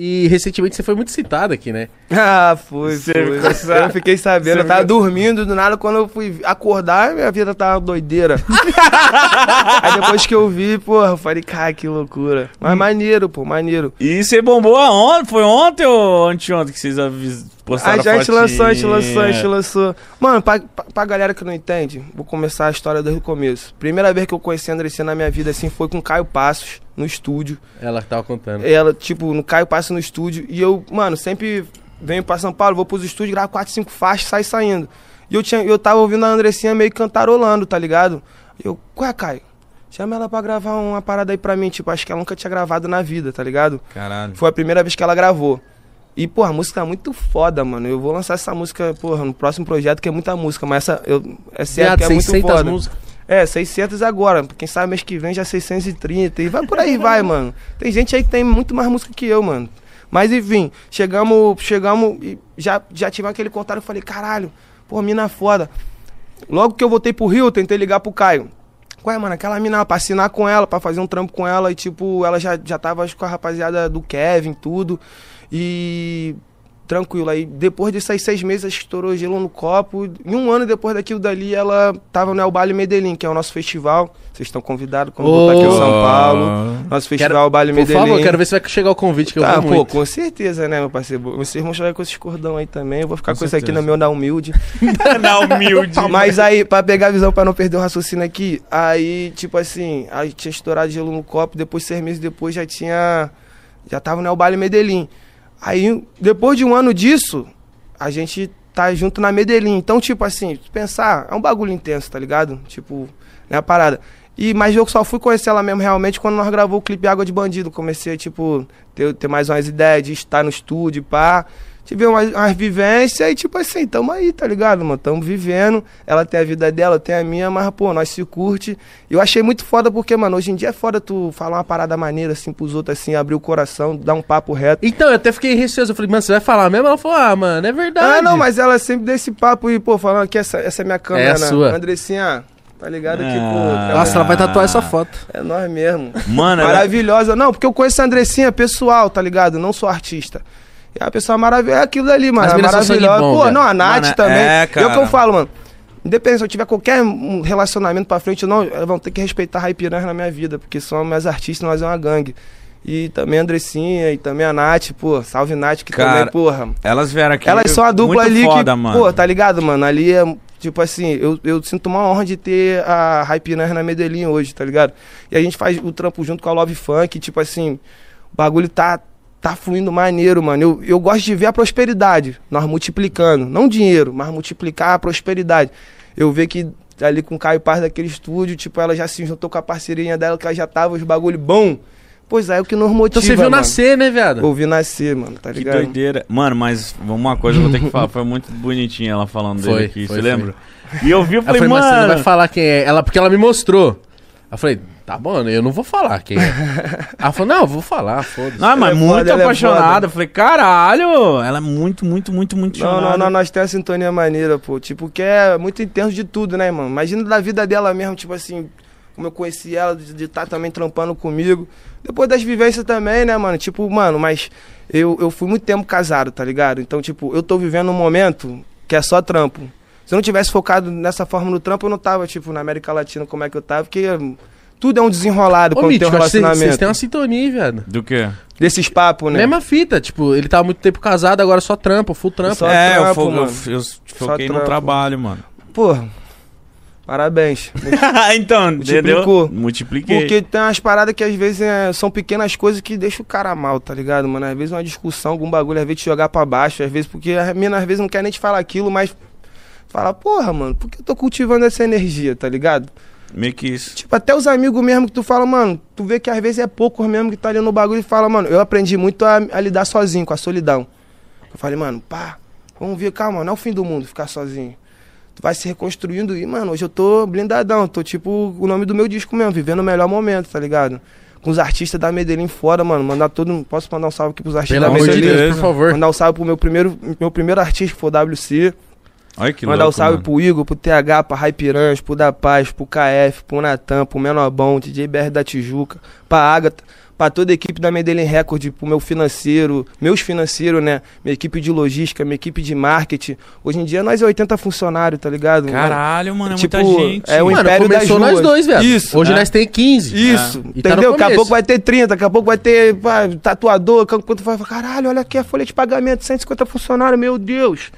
E recentemente você foi muito citado aqui, né? Ah, foi, Você foi. ficou- Eu fiquei sabendo, Você eu tava dormindo, do nada, quando eu fui acordar, minha vida tava doideira. Aí depois que eu vi, porra, eu falei, cara, que loucura. Mas maneiro, pô, maneiro. E você bombou aonde? Foi ontem ou anteontem que vocês avis... postaram A gente fotinha? lançou, a gente lançou, a gente lançou. Mano, pra, pra, pra galera que não entende, vou começar a história desde o começo. Primeira vez que eu conheci a Andressinha na minha vida, assim, foi com o Caio Passos, no estúdio. Ela que tava contando. Ela, tipo, no Caio Passos no estúdio. E eu, mano, sempre venho pra São Paulo, vou pros estúdios, gravo 4, 5 faixas, sai saindo. E eu, tinha, eu tava ouvindo a Andressinha meio cantarolando, tá ligado? E eu, ué, Caio, chama ela pra gravar uma parada aí pra mim. Tipo, acho que ela nunca tinha gravado na vida, tá ligado? Caralho. Foi a primeira vez que ela gravou. E, porra, a música é muito foda, mano. Eu vou lançar essa música, porra, no próximo projeto, que é muita música. Mas essa, eu, é sério que é muito 600 foda. músicas. É, 600 agora. Quem sabe mês que vem já 630. E vai por aí, vai, mano. Tem gente aí que tem muito mais música que eu, mano. Mas enfim, chegamos, chegamos e já, já tive aquele contato. Eu falei, caralho, pô, mina foda. Logo que eu voltei pro Rio, eu tentei ligar pro Caio. Ué, mano, aquela mina pra assinar com ela, pra fazer um trampo com ela. E tipo, ela já, já tava acho, com a rapaziada do Kevin, tudo. E tranquilo. Aí depois desses aí seis meses, que estourou gelo no copo. E um ano depois daquilo dali, ela tava no El Baile Medellín, que é o nosso festival. Vocês estão convidados quando voltar aqui em São Oh. Paulo. Nosso festival El Baile Por Medellín. favor, quero ver se vai chegar o convite que eu Tá, vou pô, muito. com certeza, né, meu parceiro? Vocês vão chegar com esses cordão aí também. Eu vou ficar Com com, isso aqui no meu da humilde. Na humilde. Mas aí, pra pegar a visão, pra não perder o raciocínio aqui, aí, tipo assim, aí tinha estourado gelo no copo, depois, seis meses depois, já tinha. Já tava no El Baile Medellín. Aí, depois de um ano disso, a gente tá junto na Medellín. Então, tipo assim, pensar, é um bagulho intenso, tá ligado? Tipo, né, a parada. E, mas eu só fui conhecer ela mesmo realmente quando nós gravou o clipe Água de Bandido. Comecei, tipo, ter, ter mais umas ideias de estar no estúdio, pá. Tive umas, umas vivências e, tipo assim, tamo aí, tá ligado, mano? Tamo vivendo. Ela tem a vida dela, eu tenho a minha, mas, pô, nós se curte. E eu achei muito foda porque, mano, hoje em dia é foda tu falar uma parada maneira, assim, pros outros, assim, abrir o coração, dar um papo reto. Então, eu até fiquei receoso. Eu falei, mano, você vai falar mesmo? Ela falou, ah, mano, é verdade. Ah, não, mas ela sempre deu esse papo e, pô, falando que essa, essa é minha câmera, É a né? sua. Andressinha, tá ligado que, Ah. pô, Nossa, ela vai tatuar essa foto. é nós mesmo. Mano, ela- Maravilhosa. Não, porque eu conheço a Andressinha pessoal, tá ligado? Não sou artista. É uma pessoa maravilhosa. É aquilo ali, mano. As é maravilhosa. bom, Pô, velho. não, a Nath Mano, também. é, É o que eu cara. falo, mano. Independente se eu tiver qualquer relacionamento pra frente ou não, vão ter que respeitar a Raipiranha na minha vida, porque são minhas artistas, nós é uma gangue. E também a Andressinha, e também a Nath, pô, salve Nath, que Cara, também, porra. Elas vieram aqui. Elas são a dupla ali foda, que, mano. pô, tá ligado, mano? Ali é, tipo assim, eu, eu sinto uma honra de ter a Hype Nerd na Medellín hoje, tá ligado? E a gente faz o trampo junto com a Love Funk, tipo assim, o bagulho tá, tá fluindo maneiro, mano. Eu, eu gosto de ver a prosperidade, nós multiplicando. Não dinheiro, mas multiplicar a prosperidade. Eu ver que ali com o Caio Paz daquele estúdio, tipo, ela já se juntou com a parceirinha dela, que ela já tava os bagulho bom. Pois é, é o que nos motiva, Então você viu mano. nascer, né, viado? Ouvi nascer, mano, tá Que ligado? doideira. Mano, mas uma coisa eu vou ter que falar. Foi muito bonitinha ela falando dele Foi, aqui, foi, você foi. lembra? E eu vi, eu Ela falei, falou, mas você não mano. vai falar quem é. Ela, porque ela me mostrou. Eu falei, tá bom, eu não vou falar quem é. ela falou, não, eu vou falar, foda-se. Não, mas Ela é muito foda, é apaixonada. foda. Eu falei, caralho, ela é muito, muito, muito, muito Não, não, não, nós temos a sintonia maneira, pô. Tipo, que é muito intenso de tudo, né, mano? Imagina da vida dela mesmo, tipo assim, como eu conheci ela, de estar também trampando comigo. Depois das vivências também, né, mano? Tipo, mano, mas eu, eu fui muito tempo casado, tá ligado? Então, tipo, eu tô vivendo um momento que é só trampo. Se eu não tivesse focado nessa forma no trampo, eu não tava, tipo, na América Latina como é que eu tava, porque tudo é um desenrolado Ô, quando tem um Mítico, que vocês- relacionamento. vocês têm uma sintonia, viado. Do quê? Desses papos, né? Mesma fita, tipo, ele tava muito tempo casado, agora só trampa, full trampa. Só é, eu, trampo, fo- eu, mano. eu foquei no trampo. trabalho, mano. Porra, parabéns. então, entendeu? Multiplicou. Multipliquei. Porque tem umas paradas que às vezes é, são pequenas coisas que deixam o cara mal, tá ligado, mano? Às vezes uma discussão, algum bagulho, às vezes te jogar pra baixo, às vezes porque a mina às vezes não quer nem te falar aquilo, mas fala, porra, mano, por que eu tô cultivando essa energia, tá ligado? Meio que isso. Tipo, até os amigos mesmo que tu fala, mano, tu vê que às vezes é poucos mesmo que tá ali no bagulho e fala, mano, eu aprendi muito a, a lidar sozinho, com a solidão. Eu falei, mano, pá, vamos ver, calma, não é o fim do mundo ficar sozinho. Tu vai se reconstruindo e, mano, hoje eu tô blindadão, tô tipo o nome do meu disco mesmo, vivendo o melhor momento, tá ligado? Com os artistas da Medellín fora, mano, mandar todo. Posso mandar um salve aqui pros artistas Pelo da de Medellín? Deus, por favor. Mandar um salve pro meu primeiro, meu primeiro artista, que foi o WC. Olha que Mandar louco, um salve mano. pro Igor, pro TH, pra Raipiranhas, pro Da Paz, pro KF, pro Natan, pro Menobão, DJ BR da Tijuca, pra Agatha, pra toda a equipe da Medellín Record, pro meu financeiro, meus financeiros, né? Minha equipe de logística, minha equipe de marketing. Hoje em dia nós é 80 funcionários, tá ligado? Caralho, mano, é Tipo, muita gente. é o Mano, Império das começou nós Ruas. dois, velho. Isso. Hoje É. nós tem 15. Isso, tá no entendeu? daqui a começo. pouco vai ter 30, daqui a pouco vai ter pá, tatuador, quando vai caralho, olha aqui a folha de pagamento, 150 funcionários, meu Deus.